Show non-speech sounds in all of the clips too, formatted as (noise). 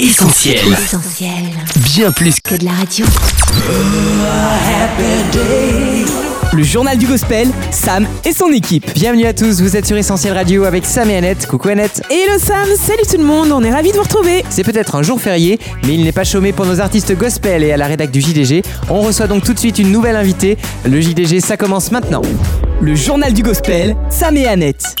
Essentiel. Essentiel. Bien plus Que de la radio. Le journal du gospel, Sam et son équipe. Bienvenue à tous, vous êtes sur Essentiel Radio avec Sam et Annette. Coucou Annette. Hello Sam, salut tout le monde, on est ravis de vous retrouver. C'est peut-être un jour férié, mais il n'est pas chômé pour nos artistes gospel et à la rédac du JDG. On reçoit donc tout de suite une nouvelle invitée. Le JDG, ça commence maintenant. Le journal du gospel, Sam et Annette.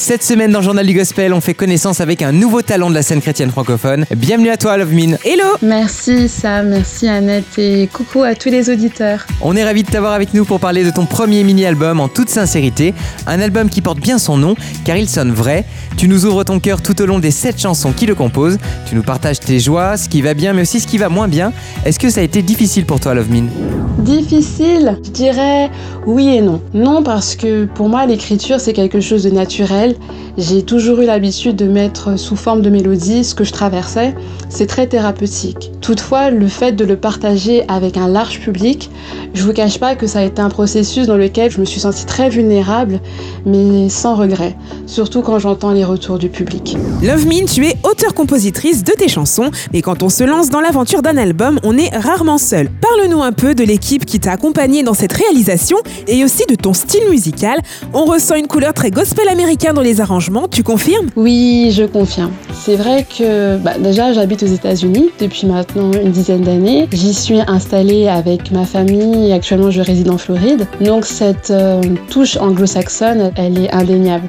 Cette semaine dans le Journal du Gospel, on fait connaissance avec un nouveau talent de la scène chrétienne francophone. Bienvenue à toi, Love Mine. Hello Merci Sam, merci Annette et coucou à tous les auditeurs. On est ravis de t'avoir avec nous pour parler de ton premier mini-album en toute sincérité. Un album qui porte bien son nom car il sonne vrai. Tu nous ouvres ton cœur tout au long des 7 chansons qui le composent. Tu nous partages tes joies, ce qui va bien mais aussi ce qui va moins bien. Est-ce que ça a été difficile pour toi, Love Mine? Difficile, je dirais oui et non. Non parce que pour moi l'écriture c'est quelque chose de naturel. J'ai toujours eu l'habitude de mettre sous forme de mélodie ce que je traversais. C'est très thérapeutique. Toutefois, le fait de le partager avec un large public, je vous cache pas que ça a été un processus dans lequel je me suis sentie très vulnérable, mais sans regret. Surtout quand j'entends les retours du public. Love Mine, tu es auteur-compositrice de tes chansons, mais quand on se lance dans l'aventure d'un album, on est rarement seul. Parle-nous un peu de l'équipe qui t'a accompagné dans cette réalisation et aussi de ton style musical. On ressent une couleur très gospel américain dans les arrangements, tu confirmes? Oui, je confirme. C'est vrai que bah, déjà j'habite aux États-Unis depuis maintenant une dizaine d'années. J'y suis installée avec ma famille actuellement je réside en Floride. Donc cette euh, touche anglo-saxonne, elle est indéniable.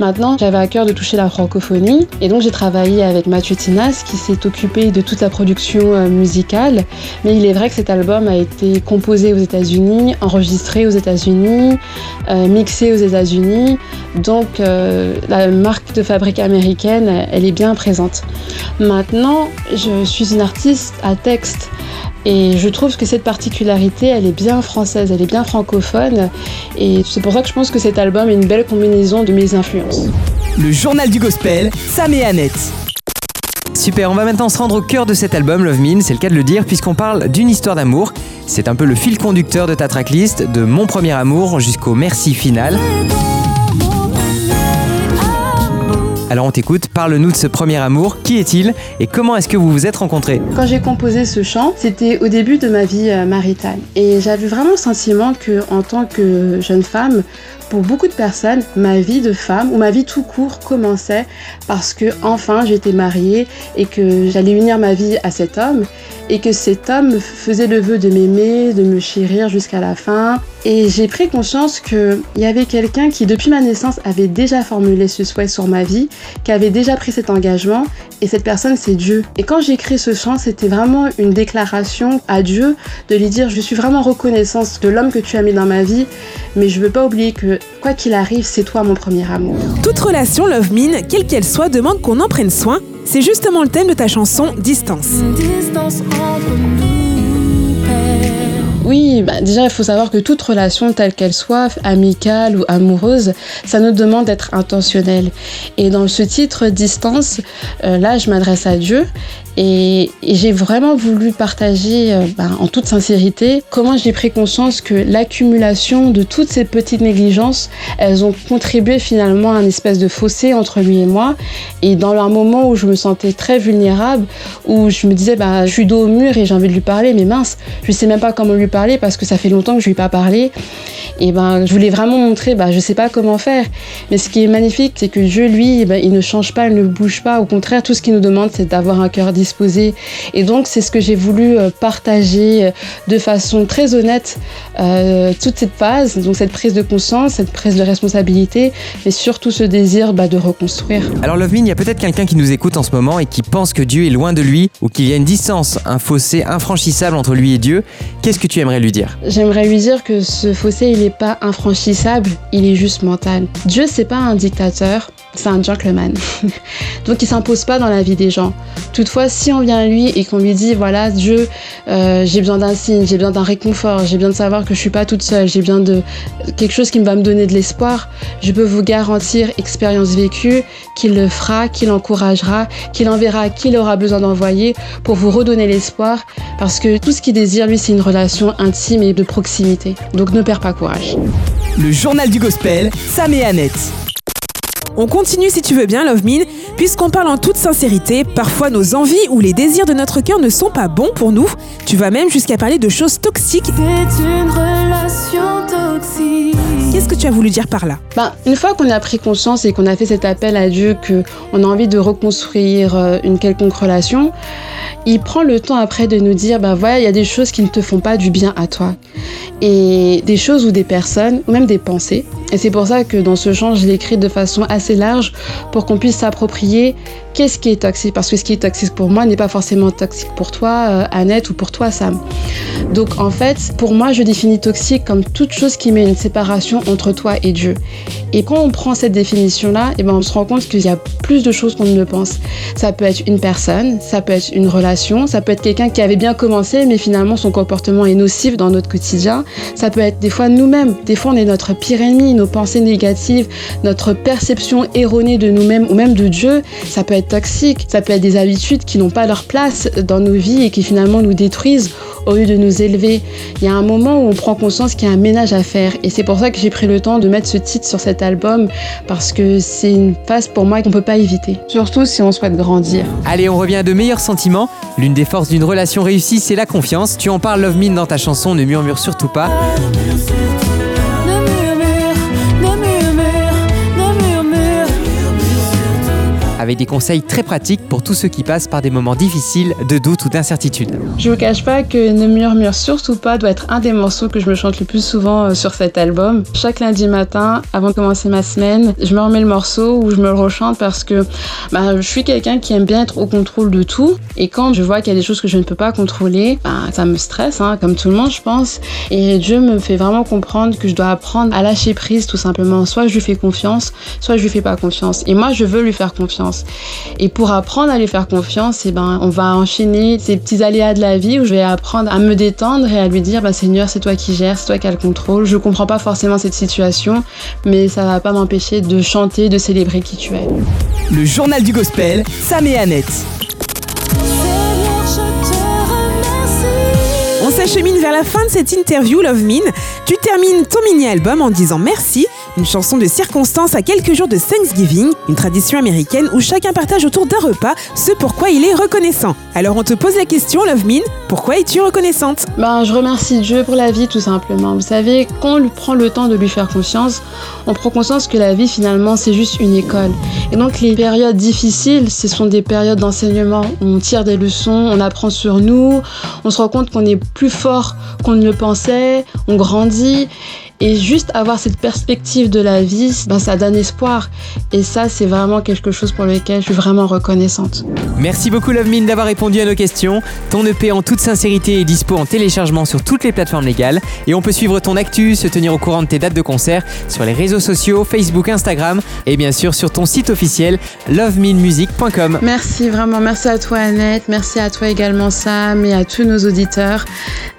Maintenant, j'avais à cœur de toucher la francophonie et donc j'ai travaillé avec Mathieu Tinas qui s'est occupé de toute la production euh, musicale. Mais il est vrai que cet album a été composé aux États-Unis, enregistré aux États-Unis, euh, mixé aux États-Unis. Donc euh, la marque de fabrique américaine, elle est bien présente. Maintenant, je suis une artiste à texte. Et je trouve que cette particularité, elle est bien française, elle est bien francophone. Et c'est pour ça que je pense que cet album est une belle combinaison de mes influences. Le journal du gospel, Sam et Annette. Super, on va maintenant se rendre au cœur de cet album, Love Mine, c'est le cas de le dire, puisqu'on parle d'une histoire d'amour. C'est un peu le fil conducteur de ta tracklist, de Mon premier amour jusqu'au Merci final. Alors on t'écoute, parle-nous de ce premier amour, qui est-il et comment est-ce que vous vous êtes rencontrés Quand j'ai composé ce chant, c'était au début de ma vie euh, maritale. Et j'avais vraiment le sentiment que, en tant que jeune femme, pour beaucoup de personnes, ma vie de femme ou ma vie tout court commençait parce que enfin j'étais mariée et que j'allais unir ma vie à cet homme et que cet homme faisait le vœu de m'aimer, de me chérir jusqu'à la fin. Et j'ai pris conscience qu'il y avait quelqu'un qui, depuis ma naissance, avait déjà formulé ce souhait sur ma vie, qui avait déjà pris cet engagement, et cette personne, c'est Dieu. Et quand j'ai écrit ce chant, c'était vraiment une déclaration à Dieu de lui dire, je suis vraiment reconnaissante de l'homme que tu as mis dans ma vie, mais je veux pas oublier que, quoi qu'il arrive, c'est toi mon premier amour. Toute relation Love Mine, quelle qu'elle soit, demande qu'on en prenne soin. C'est justement le thème de ta chanson Distance. Oui, bah déjà, il faut savoir que toute relation, telle qu'elle soit, amicale ou amoureuse, ça nous demande d'être intentionnel. Et dans ce titre, Distance, euh, là, je m'adresse à Dieu et, j'ai vraiment voulu partager euh, bah, en toute sincérité comment j'ai pris conscience que l'accumulation de toutes ces petites négligences, elles ont contribué finalement à un espèce de fossé entre lui et moi. Et dans un moment où je me sentais très vulnérable, où je me disais, bah, je suis dos au mur et j'ai envie de lui parler, mais mince, je sais même pas comment lui parler parce que ça fait longtemps que je lui ai pas parlé. Et ben, je voulais vraiment montrer, bah, je sais pas comment faire. Mais ce qui est magnifique, c'est que Dieu, lui, ben, il ne change pas, il ne bouge pas. Au contraire, tout ce qu'il nous demande, c'est d'avoir un cœur disposé. Et donc, c'est ce que j'ai voulu euh, partager euh, de façon très honnête, euh, toute cette phase, donc cette prise de conscience, cette prise de responsabilité, mais surtout ce désir bah, de reconstruire. Alors Love il y a peut-être quelqu'un qui nous écoute en ce moment et qui pense que Dieu est loin de lui ou qu'il y a une distance, un fossé infranchissable entre lui et Dieu. Qu'est-ce que tu aimerais lui dire? J'aimerais lui dire que ce fossé, il n'est pas infranchissable, il est juste mental. Dieu, c'est pas un dictateur, c'est un gentleman. (laughs) Donc il s'impose pas dans la vie des gens. Toutefois, si on vient à lui et qu'on lui dit voilà Dieu, euh, j'ai besoin d'un signe, j'ai besoin d'un réconfort, j'ai besoin de savoir que je suis pas toute seule, j'ai besoin de quelque chose qui va me donner de l'espoir, je peux vous garantir, expérience vécue, qu'il le fera, qu'il encouragera, qu'il enverra qui il aura besoin d'envoyer pour vous redonner l'espoir, parce que tout ce qu'il désire lui, c'est une relation intime et de proximité. Donc ne perds pas courage. Le journal du gospel, Sam et Annette. On continue si tu veux bien, Love Mine, puisqu'on parle en toute sincérité. Parfois, nos envies ou les désirs de notre cœur ne sont pas bons pour nous. Tu vas même jusqu'à parler de choses toxiques. C'est une relation toxique. Qu'est-ce que tu as voulu dire par là? Ben, une fois qu'on a pris conscience et qu'on a fait cet appel à Dieu qu'on a envie de reconstruire euh, une quelconque relation, il prend le temps après de nous dire, ben voilà, il y a des choses qui ne te font pas du bien à toi. Et des choses ou des personnes, ou même des pensées. Et c'est pour ça que dans ce chant, je l'ai écrit de façon assez large pour qu'on puisse s'approprier qu'est-ce qui est toxique? Parce que ce qui est toxique pour moi n'est pas forcément toxique pour toi, euh, Annette, ou pour toi, Sam. Donc en fait, pour moi, je définis toxique comme toute chose qui met une séparation entre toi et Dieu. Et quand on prend cette définition-là, eh ben, on se rend compte qu'il y a plus de choses qu'on ne pense. Ça peut être une personne, ça peut être une relation, ça peut être quelqu'un qui avait bien commencé, mais finalement son comportement est nocif dans notre quotidien. Ça peut être des fois nous-mêmes. Des fois, on est notre pire ennemi, nos pensées négatives, notre perception erronée de nous-mêmes ou même de Dieu. Ça peut être toxique. Ça peut être des habitudes qui n'ont pas leur place dans nos vies et qui finalement nous détruisent au lieu de nous élever. Il y a un moment où on prend conscience qu'il y a un ménage à faire. Et c'est pour ça que j'ai pris le temps de mettre ce titre sur cet album, parce que c'est une phase pour moi qu'on ne peut pas Surtout si on souhaite grandir. Allez, on revient à de meilleurs sentiments. L'une des forces d'une relation réussie, c'est la confiance. Tu en parles Love Mine dans ta chanson, ne murmure surtout pas. Avec des conseils très pratiques pour tous ceux qui passent par des moments difficiles, de doute ou d'incertitude. Je vous cache pas que Ne murmure surtout pas doit être un des morceaux que je me chante le plus souvent euh, sur cet album. Chaque lundi matin, avant de commencer ma semaine, je me remets le morceau ou je me le rechante parce que bah, je suis quelqu'un qui aime bien être au contrôle de tout. Et quand je vois qu'il y a des choses que je ne peux pas contrôler, bah, ça me stresse, hein, comme tout le monde, je pense. Et Dieu me fait vraiment comprendre que je dois apprendre à lâcher prise, tout simplement. Soit je lui fais confiance, soit je lui fais pas confiance. Et moi, je veux lui faire confiance. Et pour apprendre à lui faire confiance, eh ben, on va enchaîner ces petits aléas de la vie où je vais apprendre à me détendre et à lui dire bah, Seigneur, c'est toi qui gères, c'est toi qui as le contrôle. Je comprends pas forcément cette situation, mais ça va pas m'empêcher de chanter, de célébrer qui tu es. Le journal du gospel, Sam et Annette. Seigneur, je te remercie. On s'achemine vers la fin de cette interview, Love Mine. Tu termines ton mini-album en disant merci, une chanson de circonstance à quelques jours de Thanksgiving, une tradition américaine où chacun partage autour d'un repas ce pourquoi il est reconnaissant. Alors on te pose la question, Love Mine, pourquoi es-tu reconnaissante? Ben, je remercie Dieu pour la vie tout simplement. Vous savez, quand on prend le temps de lui faire confiance, on prend conscience que la vie finalement c'est juste une école. Et donc les périodes difficiles, ce sont des périodes d'enseignement. On tire des leçons, on apprend sur nous, on se rend compte qu'on est plus fort qu'on ne le pensait, on grandit. Et juste avoir cette perspective de la vie, ben, ça donne espoir. Et ça, c'est vraiment quelque chose pour lequel je suis vraiment reconnaissante. Merci beaucoup Love Mine d'avoir répondu à nos questions. Ton EP en toute sincérité est dispo en téléchargement sur toutes les plateformes légales. Et on peut suivre ton actu, se tenir au courant de tes dates de concert sur les réseaux sociaux, Facebook, Instagram et bien sûr sur ton site officiel loveminemusic.com. Merci vraiment, merci à toi Annette, merci à toi également Sam et à tous nos auditeurs.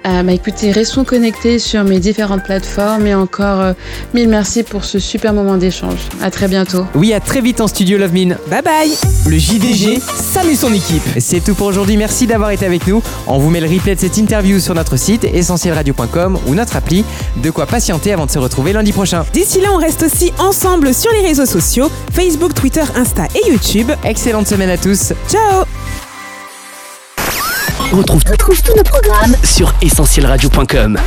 Euh, bah, écoutez, restons connectés sur mes différentes plateformes et encore euh, mille merci pour ce super moment d'échange. À très bientôt. Oui, à très vite en studio Love Mine. Bye bye Le JDG, Sam et son équipe. C'est tout pour aujourd'hui, merci d'avoir été avec nous. On vous met le replay de cette interview sur notre site essentielradio.com ou notre appli. De quoi patienter avant de se retrouver lundi prochain. D'ici là, on reste aussi ensemble sur les réseaux sociaux, Facebook, Twitter, Insta et YouTube. Excellente semaine à tous. Ciao Retrouve, retrouve tous nos programmes sur essentielradio.com.